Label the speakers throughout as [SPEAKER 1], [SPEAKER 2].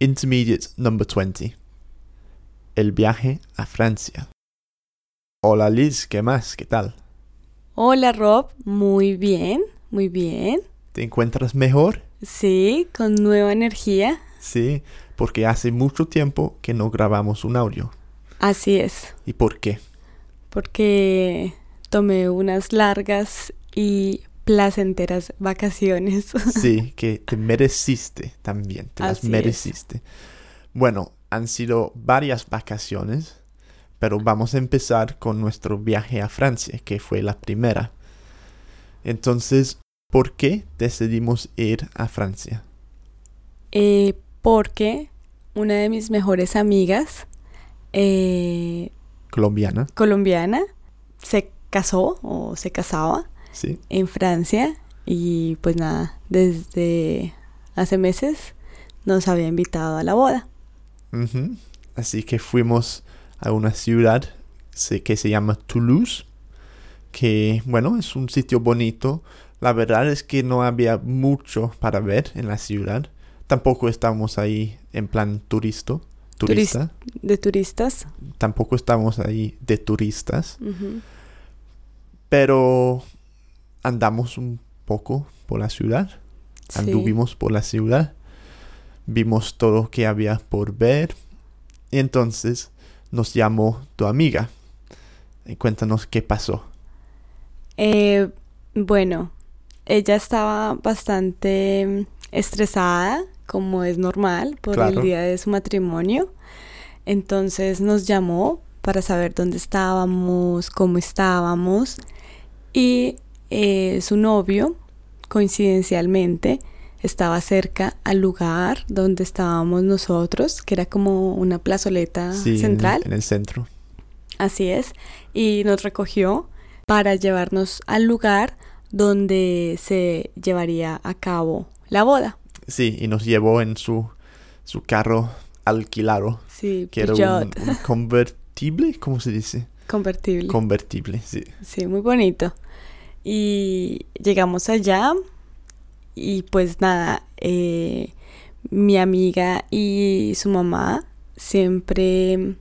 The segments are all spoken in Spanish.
[SPEAKER 1] Intermediate number 20. El viaje a Francia. Hola Liz, ¿qué más? ¿Qué tal?
[SPEAKER 2] Hola Rob, muy bien, muy bien.
[SPEAKER 1] ¿Te encuentras mejor?
[SPEAKER 2] Sí, con nueva energía.
[SPEAKER 1] Sí, porque hace mucho tiempo que no grabamos un audio.
[SPEAKER 2] Así es,
[SPEAKER 1] ¿Y por qué?
[SPEAKER 2] porque tomé unas largas y placenteras vacaciones.
[SPEAKER 1] Sí, que te mereciste también, te las
[SPEAKER 2] es.
[SPEAKER 1] mereciste. Bueno, han sido varias vacaciones, pero vamos a empezar con nuestro viaje a Francia, que fue la primera. Entonces, ¿por qué decidimos ir a Francia?
[SPEAKER 2] Eh, porque una de mis mejores amigas, eh,
[SPEAKER 1] Colombiana,
[SPEAKER 2] colombiana, se casó o se casaba
[SPEAKER 1] ¿sí?
[SPEAKER 2] en Francia y pues nada, desde hace meses nos había invitado a la boda.
[SPEAKER 1] Así que fuimos a una ciudad que se llama Toulouse, que bueno, es un sitio bonito. La verdad es que no había mucho para ver en la ciudad. Tampoco estábamos ahí en plan turisto, turista.
[SPEAKER 2] De turistas.
[SPEAKER 1] Tampoco estábamos ahí de turistas. Pero andamos un poco por la ciudad.
[SPEAKER 2] Sí.
[SPEAKER 1] Anduvimos por la ciudad. Vimos todo lo que había por ver. Y entonces nos llamó tu amiga. Y cuéntanos qué pasó.
[SPEAKER 2] Eh, bueno, ella estaba bastante estresada, como es normal, por
[SPEAKER 1] Claro.
[SPEAKER 2] el día de su matrimonio. Entonces nos llamó para saber dónde estábamos, cómo estábamos. Y eh, su novio, coincidencialmente, estaba cerca al lugar donde estábamos nosotros, que era como una plazoleta
[SPEAKER 1] Sí, en-
[SPEAKER 2] central.
[SPEAKER 1] En, el centro.
[SPEAKER 2] Así es. Y nos recogió para llevarnos al lugar donde se llevaría a cabo la boda.
[SPEAKER 1] Sí, y nos llevó en su, su carro alquilado.
[SPEAKER 2] Sí,
[SPEAKER 1] Que era un, un convertible, ¿cómo se dice?
[SPEAKER 2] convertible.
[SPEAKER 1] Convertible, sí.
[SPEAKER 2] sí, muy bonito. Y llegamos allá y pues nada, eh, mi amiga y su mamá siempre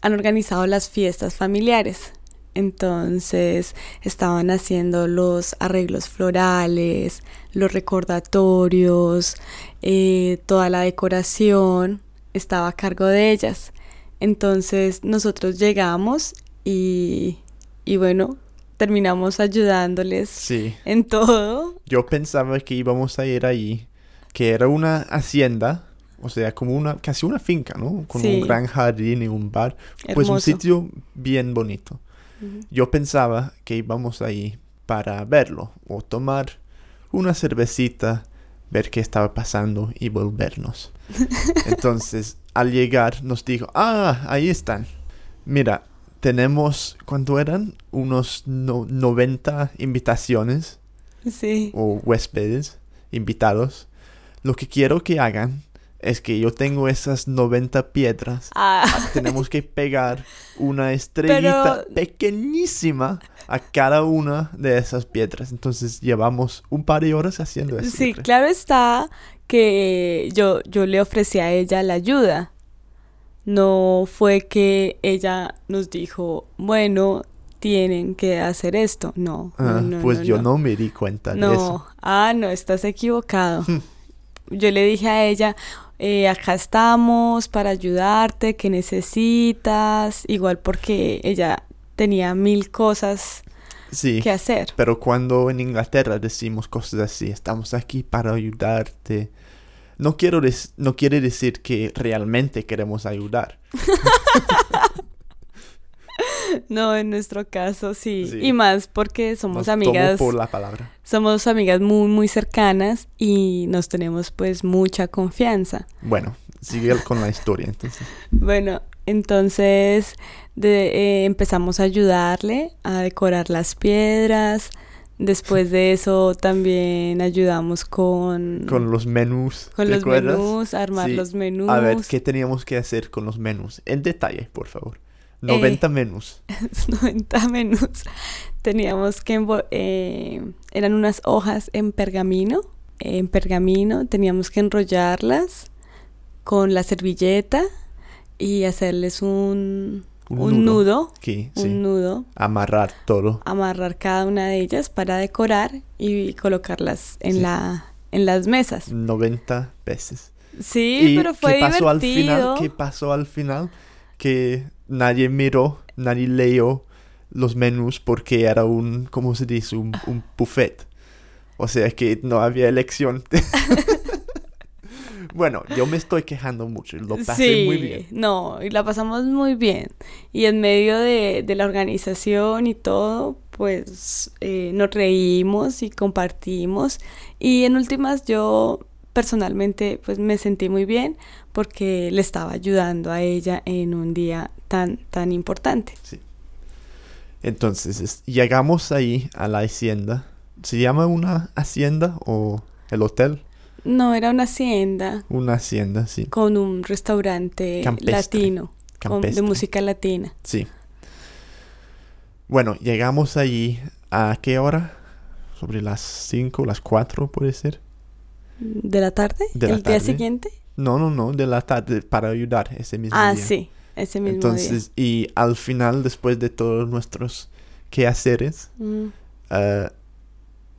[SPEAKER 2] han organizado las fiestas familiares. Entonces estaban haciendo los arreglos florales, los recordatorios, eh, toda la decoración estaba a cargo de ellas. Entonces nosotros llegamos y, y bueno, terminamos ayudándoles
[SPEAKER 1] Sí.
[SPEAKER 2] en todo.
[SPEAKER 1] Yo pensaba que íbamos a ir ahí, que era una hacienda, o sea, como una, casi una finca, ¿no? Con
[SPEAKER 2] Sí.
[SPEAKER 1] un gran jardín y un bar. Pues un sitio bien bonito. Yo pensaba que íbamos ahí para verlo o tomar una cervecita, ver qué estaba pasando y volvernos. Entonces, al llegar, nos dijo, ah, ahí están. Mira, tenemos, ¿cuánto eran? Unos no- 90 invitaciones
[SPEAKER 2] Sí.
[SPEAKER 1] o huéspedes invitados. Lo que quiero que hagan es que yo tengo esas 90 piedras
[SPEAKER 2] Ah,
[SPEAKER 1] tenemos que pegar una estrellita
[SPEAKER 2] Pero-
[SPEAKER 1] pequeñísima a cada una de esas piedras. Entonces llevamos un par de horas haciendo eso.
[SPEAKER 2] sí, claro está que yo, yo le ofrecí a ella la ayuda. No fue que ella nos dijo, bueno, tienen que hacer esto. No,
[SPEAKER 1] Ah,
[SPEAKER 2] no,
[SPEAKER 1] pues
[SPEAKER 2] no,
[SPEAKER 1] yo
[SPEAKER 2] no.
[SPEAKER 1] no me di cuenta de
[SPEAKER 2] No,
[SPEAKER 1] eso.
[SPEAKER 2] ah, no, estás equivocado. Yo le dije a ella, eh, acá estamos para ayudarte, ¿qué necesitas? Igual porque ella tenía mil cosas
[SPEAKER 1] Sí,
[SPEAKER 2] que hacer.
[SPEAKER 1] pero cuando en Inglaterra decimos cosas así, estamos aquí para ayudarte. No, quiero no quiere decir que realmente queremos ayudar.
[SPEAKER 2] No, en nuestro caso sí.
[SPEAKER 1] Sí.
[SPEAKER 2] Y más porque somos
[SPEAKER 1] Nos tomo
[SPEAKER 2] amigas,
[SPEAKER 1] por la palabra.
[SPEAKER 2] somos amigas muy, muy cercanas y nos tenemos pues mucha confianza.
[SPEAKER 1] Bueno, sigue con la historia entonces.
[SPEAKER 2] Bueno, entonces de- eh, empezamos a ayudarle a decorar las piedras. Después de eso también ayudamos con,
[SPEAKER 1] Con los menús.
[SPEAKER 2] con
[SPEAKER 1] ¿te
[SPEAKER 2] los menús, armar
[SPEAKER 1] Sí.
[SPEAKER 2] los menús.
[SPEAKER 1] A ver, ¿qué teníamos que hacer con los menús? En detalle, por favor. 90 menús.
[SPEAKER 2] 90 menús. Teníamos que eh, eran unas hojas en pergamino, en pergamino, teníamos que enrollarlas con la servilleta y hacerles un,
[SPEAKER 1] Un
[SPEAKER 2] un
[SPEAKER 1] nudo.
[SPEAKER 2] nudo,
[SPEAKER 1] Sí, sí.
[SPEAKER 2] un nudo,
[SPEAKER 1] Amarrar todo.
[SPEAKER 2] amarrar cada una de ellas para decorar y colocarlas en
[SPEAKER 1] Sí.
[SPEAKER 2] la en las mesas.
[SPEAKER 1] 90 veces.
[SPEAKER 2] Sí,
[SPEAKER 1] ¿Y
[SPEAKER 2] pero fue
[SPEAKER 1] qué pasó al
[SPEAKER 2] divertido.
[SPEAKER 1] final? ¿Qué pasó al final? Que nadie miró, nadie leyó los menús porque era un, ¿cómo se dice? Un, un buffet. O sea que no había elección. bueno, yo me estoy quejando mucho. Lo pasé
[SPEAKER 2] sí,
[SPEAKER 1] muy bien.
[SPEAKER 2] no, y la pasamos muy bien. Y en medio de, de la organización y todo, pues eh, nos reímos y compartimos. Y en últimas yo personalmente pues me sentí muy bien porque le estaba ayudando a ella en un día tan, tan importante.
[SPEAKER 1] Entonces, es- llegamos ahí a la hacienda. ¿Se llama una hacienda o el hotel?
[SPEAKER 2] No, era una hacienda
[SPEAKER 1] Una hacienda, sí.
[SPEAKER 2] con un restaurante
[SPEAKER 1] Campestre.
[SPEAKER 2] latino, con- de música latina.
[SPEAKER 1] Sí. Bueno, llegamos allí a qué hora? Sobre las 5, las 4 puede ser.
[SPEAKER 2] ¿De la tarde?
[SPEAKER 1] De la
[SPEAKER 2] ¿El día
[SPEAKER 1] tarde.
[SPEAKER 2] siguiente?
[SPEAKER 1] No, no, no, de la tarde para ayudar ese mismo
[SPEAKER 2] Ah,
[SPEAKER 1] día.
[SPEAKER 2] sí, ese mismo
[SPEAKER 1] Entonces, y al final, después de todos nuestros quehaceres,
[SPEAKER 2] día. Mm.
[SPEAKER 1] eh,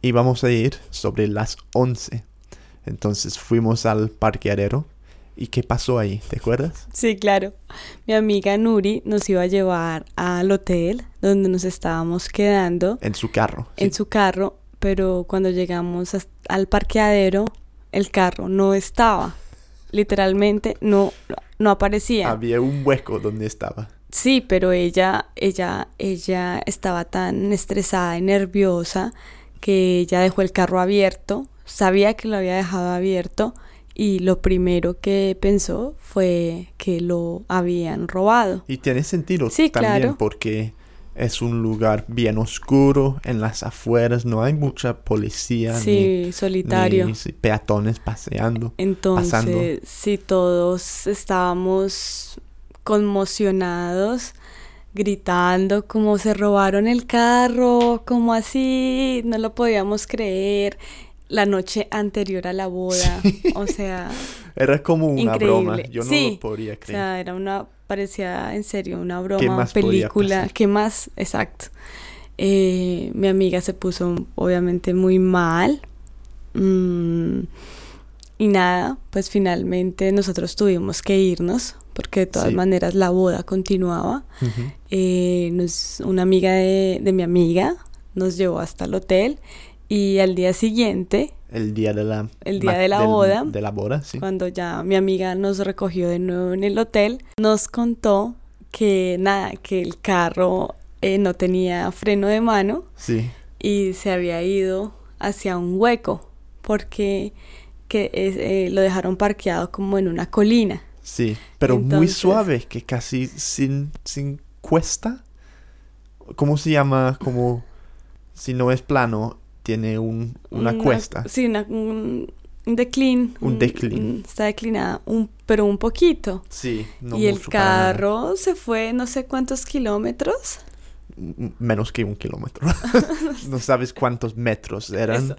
[SPEAKER 1] íbamos a ir sobre las 11. Entonces fuimos al parqueadero. ¿Y qué pasó ahí? ¿Te acuerdas?
[SPEAKER 2] Sí, claro. Mi amiga Nuri nos iba a llevar al hotel donde nos estábamos quedando
[SPEAKER 1] En su carro. sí.
[SPEAKER 2] en su carro, pero cuando llegamos al parqueadero, el carro no estaba. Literalmente no, no aparecía.
[SPEAKER 1] Había un hueco donde estaba.
[SPEAKER 2] Sí, pero ella, ella, ella estaba tan estresada y nerviosa que ella dejó el carro abierto, sabía que lo había dejado abierto y lo primero que pensó fue que lo habían robado.
[SPEAKER 1] Y tiene sentido
[SPEAKER 2] Sí,
[SPEAKER 1] también
[SPEAKER 2] claro.
[SPEAKER 1] porque es un lugar bien oscuro, en las afueras, no hay mucha policía
[SPEAKER 2] Sí,
[SPEAKER 1] ni,
[SPEAKER 2] solitario.
[SPEAKER 1] ni sí, peatones paseando.
[SPEAKER 2] Entonces,
[SPEAKER 1] pasando.
[SPEAKER 2] sí, todos estábamos conmocionados, gritando como se robaron el carro, como así, no lo podíamos creer. La noche anterior a la boda, o sea,
[SPEAKER 1] Era como una broma,
[SPEAKER 2] Increíble.
[SPEAKER 1] yo no
[SPEAKER 2] Sí,
[SPEAKER 1] lo podía
[SPEAKER 2] o
[SPEAKER 1] creer.
[SPEAKER 2] sea, era una, parecía en serio una broma,
[SPEAKER 1] ¿Qué más
[SPEAKER 2] película? ¿qué más? Exacto. Eh, mi amiga se puso obviamente muy mal. Mm, y nada, pues finalmente nosotros tuvimos que irnos, porque de todas
[SPEAKER 1] Sí.
[SPEAKER 2] maneras la boda continuaba.
[SPEAKER 1] Ujú.
[SPEAKER 2] Eh, nos- una amiga de, de mi amiga nos llevó hasta el hotel y al día siguiente
[SPEAKER 1] El día de la...
[SPEAKER 2] El día de la
[SPEAKER 1] del-
[SPEAKER 2] boda.
[SPEAKER 1] De la boda, sí.
[SPEAKER 2] cuando ya mi amiga nos recogió de nuevo en el hotel, nos contó que nada, que el carro eh, no tenía freno de mano
[SPEAKER 1] Sí,
[SPEAKER 2] y se había ido hacia un hueco porque que es- eh, lo dejaron parqueado como en una colina.
[SPEAKER 1] sí. Pero muy suave, que casi sin, sin cuesta. ¿Cómo se llama? Como si no es plano, tiene un, una cuesta.
[SPEAKER 2] Sí, una- un, un declin.
[SPEAKER 1] Un declin.
[SPEAKER 2] está declinada, un, pero un poquito.
[SPEAKER 1] Sí, no
[SPEAKER 2] y el
[SPEAKER 1] mucho
[SPEAKER 2] carro se fue no sé cuántos kilómetros.
[SPEAKER 1] Menos que un kilómetro. no sabes cuántos metros eran.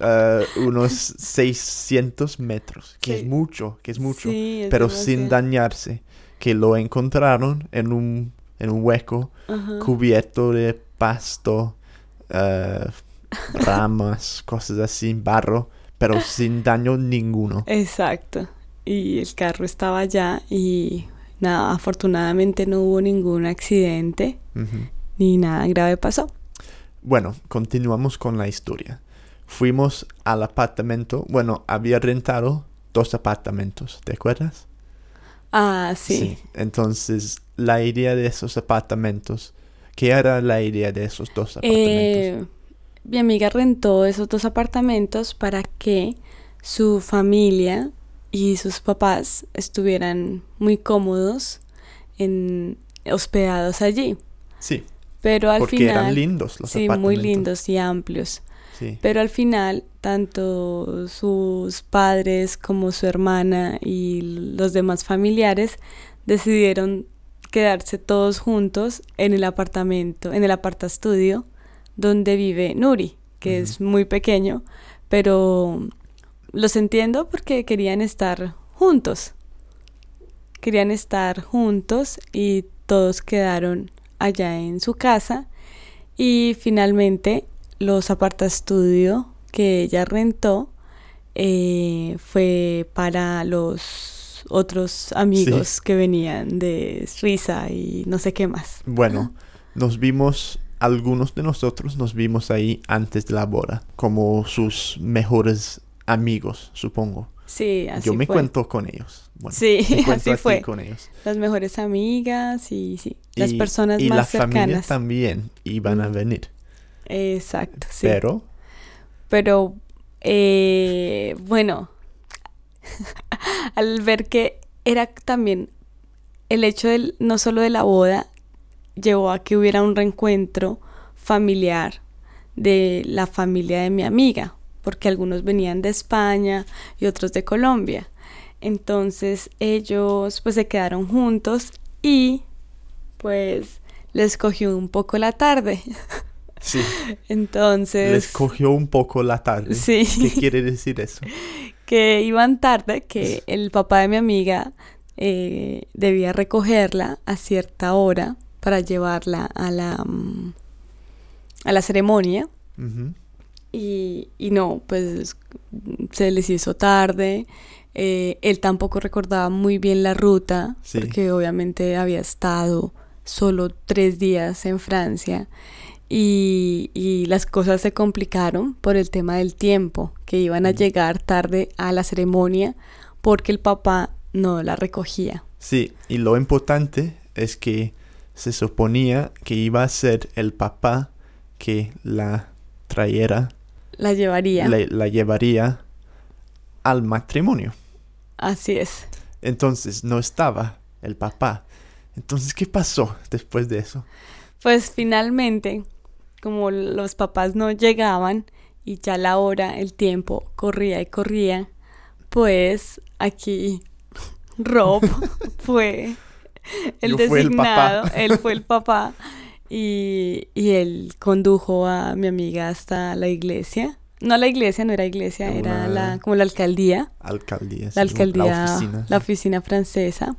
[SPEAKER 1] Eh, unos 600 metros, que
[SPEAKER 2] Sí.
[SPEAKER 1] es mucho, que es mucho.
[SPEAKER 2] Sí, es
[SPEAKER 1] pero sin dañarse. Que lo encontraron en un, en un hueco
[SPEAKER 2] Ajá.
[SPEAKER 1] cubierto de pasto, eh, ramas, cosas así, barro, pero sin daño ninguno.
[SPEAKER 2] Exacto. Y el carro estaba allá y nada, afortunadamente no hubo ningún accidente
[SPEAKER 1] Ujú.
[SPEAKER 2] ni nada grave pasó.
[SPEAKER 1] Bueno, continuamos con la historia. Fuimos al apartamento, bueno, había rentado dos apartamentos, ¿te acuerdas?
[SPEAKER 2] Ah, sí.
[SPEAKER 1] Entonces, la idea de esos apartamentos, ¿qué era la idea de esos dos apartamentos?
[SPEAKER 2] Eh, mi amiga rentó esos dos apartamentos para que su familia y sus papás estuvieran muy cómodos en hospedados allí.
[SPEAKER 1] sí,
[SPEAKER 2] Pero al
[SPEAKER 1] porque
[SPEAKER 2] final,
[SPEAKER 1] eran lindos los
[SPEAKER 2] sí,
[SPEAKER 1] apartamentos.
[SPEAKER 2] muy lindos y amplios.
[SPEAKER 1] Sí,
[SPEAKER 2] Pero al final, tanto sus padres como su hermana y los demás familiares decidieron quedarse todos juntos en el apartamento, en el apartastudio donde vive Nuri, que es muy pequeño, pero los entiendo porque querían estar juntos. querían estar juntos y todos quedaron allá en su casa y finalmente los apartaestudio que ella rentó eh, fue para los otros amigos que venían de Suiza y no sé qué más.
[SPEAKER 1] Bueno, nos vimos, algunos de nosotros nos vimos ahí antes de la boda, como sus mejores amigos, supongo.
[SPEAKER 2] Sí, así
[SPEAKER 1] Yo me
[SPEAKER 2] fue.
[SPEAKER 1] cuento con ellos. Bueno,
[SPEAKER 2] Sí,
[SPEAKER 1] me
[SPEAKER 2] así fue.
[SPEAKER 1] con ellos.
[SPEAKER 2] Las mejores amigas y sí, las
[SPEAKER 1] Y-
[SPEAKER 2] personas
[SPEAKER 1] y
[SPEAKER 2] más
[SPEAKER 1] la familia
[SPEAKER 2] cercanas.
[SPEAKER 1] también iban a
[SPEAKER 2] Mm.
[SPEAKER 1] venir.
[SPEAKER 2] Exacto, sí.
[SPEAKER 1] Pero,
[SPEAKER 2] Pero, eh, bueno, al ver que era también el hecho del, no solo de la boda, llevó a que hubiera un reencuentro familiar de la familia de mi amiga, porque algunos venían de España y otros de Colombia. Entonces ellos pues se quedaron juntos y pues les cogió un poco la tarde.
[SPEAKER 1] sí,
[SPEAKER 2] Entonces...
[SPEAKER 1] les cogió un poco la tarde.
[SPEAKER 2] Sí.
[SPEAKER 1] ¿Qué quiere decir eso?
[SPEAKER 2] que iban tarde, que el papá de mi amiga eh, debía recogerla a cierta hora para llevarla a la, mm, a la ceremonia. Y, y no, pues se les hizo tarde. eh, él tampoco recordaba muy bien la ruta,
[SPEAKER 1] Sí.
[SPEAKER 2] porque obviamente había estado solo tres días en Francia. Y, y las cosas se complicaron por el tema del tiempo, que iban a llegar tarde a la ceremonia porque el papá no la recogía.
[SPEAKER 1] Sí, y lo importante es que se suponía que iba a ser el papá que la trayera,
[SPEAKER 2] La llevaría.
[SPEAKER 1] la, la llevaría al matrimonio.
[SPEAKER 2] Así es.
[SPEAKER 1] Entonces no estaba el papá. Entonces, ¿qué pasó después de eso?
[SPEAKER 2] Pues finalmente, como los papás no llegaban y ya la hora, el tiempo corría y corría, pues aquí Rob fue el
[SPEAKER 1] Yo fui el
[SPEAKER 2] designado, él fue el papá y, y él condujo a mi amiga hasta la iglesia. No la iglesia, no era iglesia, era
[SPEAKER 1] Una-
[SPEAKER 2] la, como la alcaldía,
[SPEAKER 1] Alcaldía.
[SPEAKER 2] la alcaldía,
[SPEAKER 1] La oficina.
[SPEAKER 2] la oficina francesa.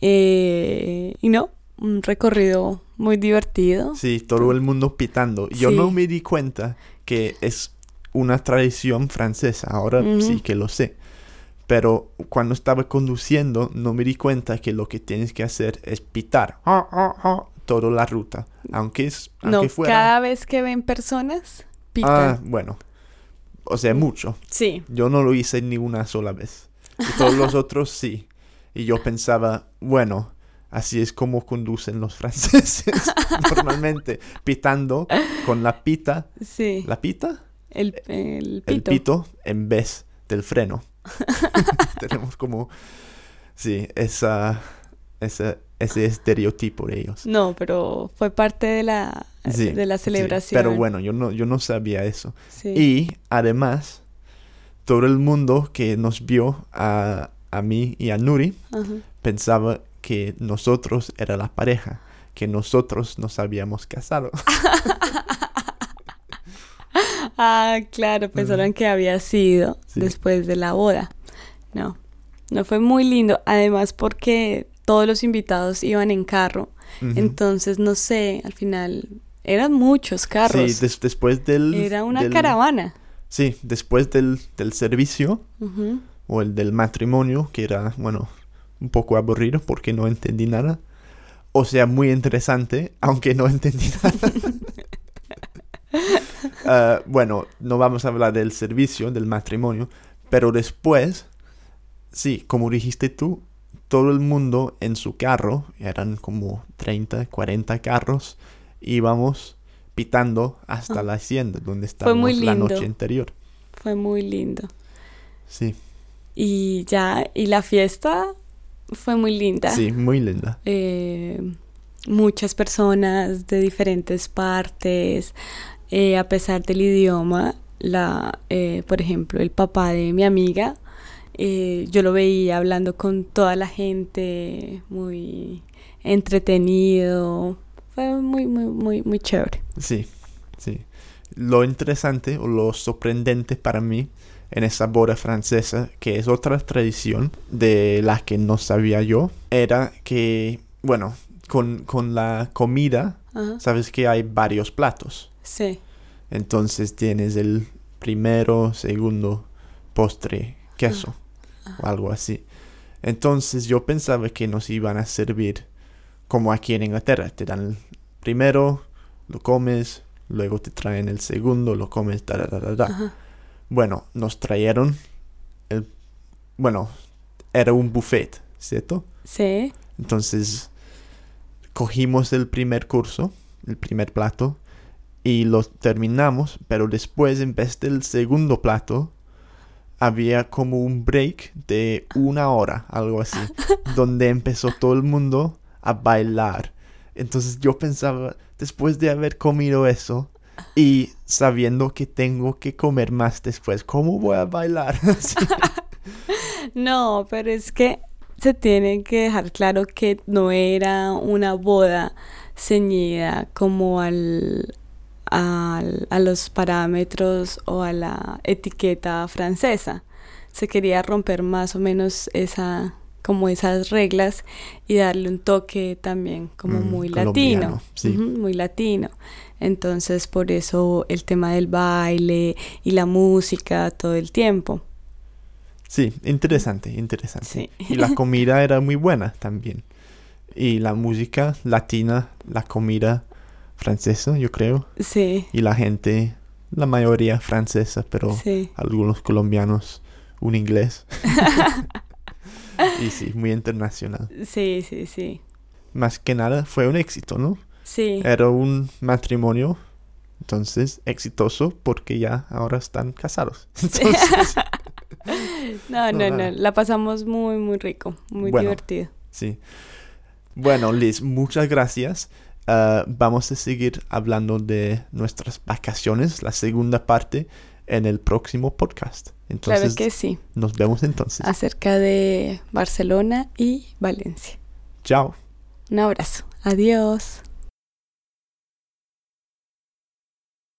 [SPEAKER 2] Eh, y no, un recorrido muy divertido.
[SPEAKER 1] Sí, todo el mundo pitando. Yo
[SPEAKER 2] Sí.
[SPEAKER 1] no me di cuenta que es una tradición francesa. Ahora sí que lo sé. Pero cuando estaba conduciendo no me di cuenta que lo que tienes que hacer es pitar ah, ah, ah, toda la ruta. Aunque es
[SPEAKER 2] No,
[SPEAKER 1] aunque fuera.
[SPEAKER 2] cada vez que ven personas,
[SPEAKER 1] Ah,
[SPEAKER 2] pitan.
[SPEAKER 1] bueno. O sea, mucho.
[SPEAKER 2] Sí,
[SPEAKER 1] Yo no lo hice ni una sola vez. Y todos los otros sí. Y yo pensaba, bueno, así es como conducen los franceses normalmente, pitando con la pita,
[SPEAKER 2] sí.
[SPEAKER 1] la pita,
[SPEAKER 2] el, el
[SPEAKER 1] el
[SPEAKER 2] pito.
[SPEAKER 1] pito en vez del freno. Tenemos como, sí, esa, esa, ese estereotipo de ellos.
[SPEAKER 2] No, pero fue parte de la,
[SPEAKER 1] Sí,
[SPEAKER 2] de la
[SPEAKER 1] sí,
[SPEAKER 2] celebración.
[SPEAKER 1] pero bueno, yo no, yo no sabía eso.
[SPEAKER 2] Sí.
[SPEAKER 1] Y además, todo el mundo que nos vio a, a mí y a Nuri
[SPEAKER 2] Ajá.
[SPEAKER 1] pensaba que nosotros era la pareja, que nosotros nos habíamos casado.
[SPEAKER 2] Ah, claro, pensaron que había sido
[SPEAKER 1] Sí.
[SPEAKER 2] después de la boda. No, no fue muy lindo. Además, porque todos los invitados iban en carro. Entonces, no sé, al final eran muchos carros.
[SPEAKER 1] Sí, des- después del...
[SPEAKER 2] Era una
[SPEAKER 1] del-
[SPEAKER 2] caravana.
[SPEAKER 1] Sí, después del, del servicio o el del matrimonio, que era, bueno, un poco aburrido porque no entendí nada. O sea, muy interesante, aunque no entendí nada. Ah, bueno, no vamos a hablar del servicio, del matrimonio, pero después, sí, como dijiste tú, todo el mundo en su carro, eran como 30, 40 carros, íbamos pitando hasta
[SPEAKER 2] Ah.
[SPEAKER 1] la hacienda donde estábamos la noche anterior.
[SPEAKER 2] Fue muy lindo.
[SPEAKER 1] Sí,
[SPEAKER 2] Y ya, y la fiesta fue muy linda.
[SPEAKER 1] sí, muy linda.
[SPEAKER 2] Eh, muchas personas de diferentes partes, eh, a pesar del idioma, la, eh, por ejemplo, el papá de mi amiga, eh, yo lo veía hablando con toda la gente, muy entretenido, fue muy, muy, muy, muy chévere.
[SPEAKER 1] Sí, sí. Lo interesante o lo sorprendente para mí en esa boda francesa, que es otra tradición de la que no sabía yo, era que, bueno, con, con la comida,
[SPEAKER 2] Ajá.
[SPEAKER 1] sabes que hay varios platos.
[SPEAKER 2] Sí.
[SPEAKER 1] Entonces tienes el primero, segundo, postre, queso o algo así. Entonces yo pensaba que nos iban a servir como aquí en Inglaterra. Te dan el primero, lo comes, luego te traen el segundo, lo comes, da, da, da, da.
[SPEAKER 2] Ajá.
[SPEAKER 1] Bueno, nos trajeron el... Bueno, era un buffet, ¿cierto?
[SPEAKER 2] Sí.
[SPEAKER 1] Entonces cogimos el primer curso, el primer plato, y lo terminamos, pero después en vez del segundo plato, había como un break de una hora, algo así, donde empezó todo el mundo a bailar. Entonces yo pensaba, después de haber comido eso y sabiendo que tengo que comer más después, ¿cómo voy a bailar? Sí.
[SPEAKER 2] No, pero es que se tiene que dejar claro que no era una boda ceñida como al, al- a los parámetros o a la etiqueta francesa. Se quería romper más o menos esa como esas reglas y darle un toque también como
[SPEAKER 1] Mm,
[SPEAKER 2] muy latino,
[SPEAKER 1] sí.
[SPEAKER 2] Muy latino. Entonces por eso el tema del baile y la música todo el tiempo.
[SPEAKER 1] Sí, interesante, interesante.
[SPEAKER 2] Sí.
[SPEAKER 1] Y la comida era muy buena también. Y la música latina, la comida francesa, yo creo.
[SPEAKER 2] Sí,
[SPEAKER 1] Y la gente, la mayoría francesa, pero
[SPEAKER 2] sí.
[SPEAKER 1] algunos colombianos, un inglés. y sí, muy internacional.
[SPEAKER 2] Sí, sí, sí.
[SPEAKER 1] Más que nada fue un éxito, ¿no?
[SPEAKER 2] Sí,
[SPEAKER 1] Era un matrimonio, entonces exitoso porque ya ahora están casados. Entonces,
[SPEAKER 2] no,
[SPEAKER 1] no,
[SPEAKER 2] no, no, la pasamos muy, muy rico, muy
[SPEAKER 1] Bueno.
[SPEAKER 2] divertido.
[SPEAKER 1] Sí. Bueno, Liz, muchas gracias. Ah, vamos a seguir hablando de nuestras vacaciones, la segunda parte, en el próximo podcast. Entonces,
[SPEAKER 2] Claro que sí,
[SPEAKER 1] nos vemos entonces.
[SPEAKER 2] acerca de Barcelona y Valencia.
[SPEAKER 1] Chao.
[SPEAKER 2] Un abrazo, adiós.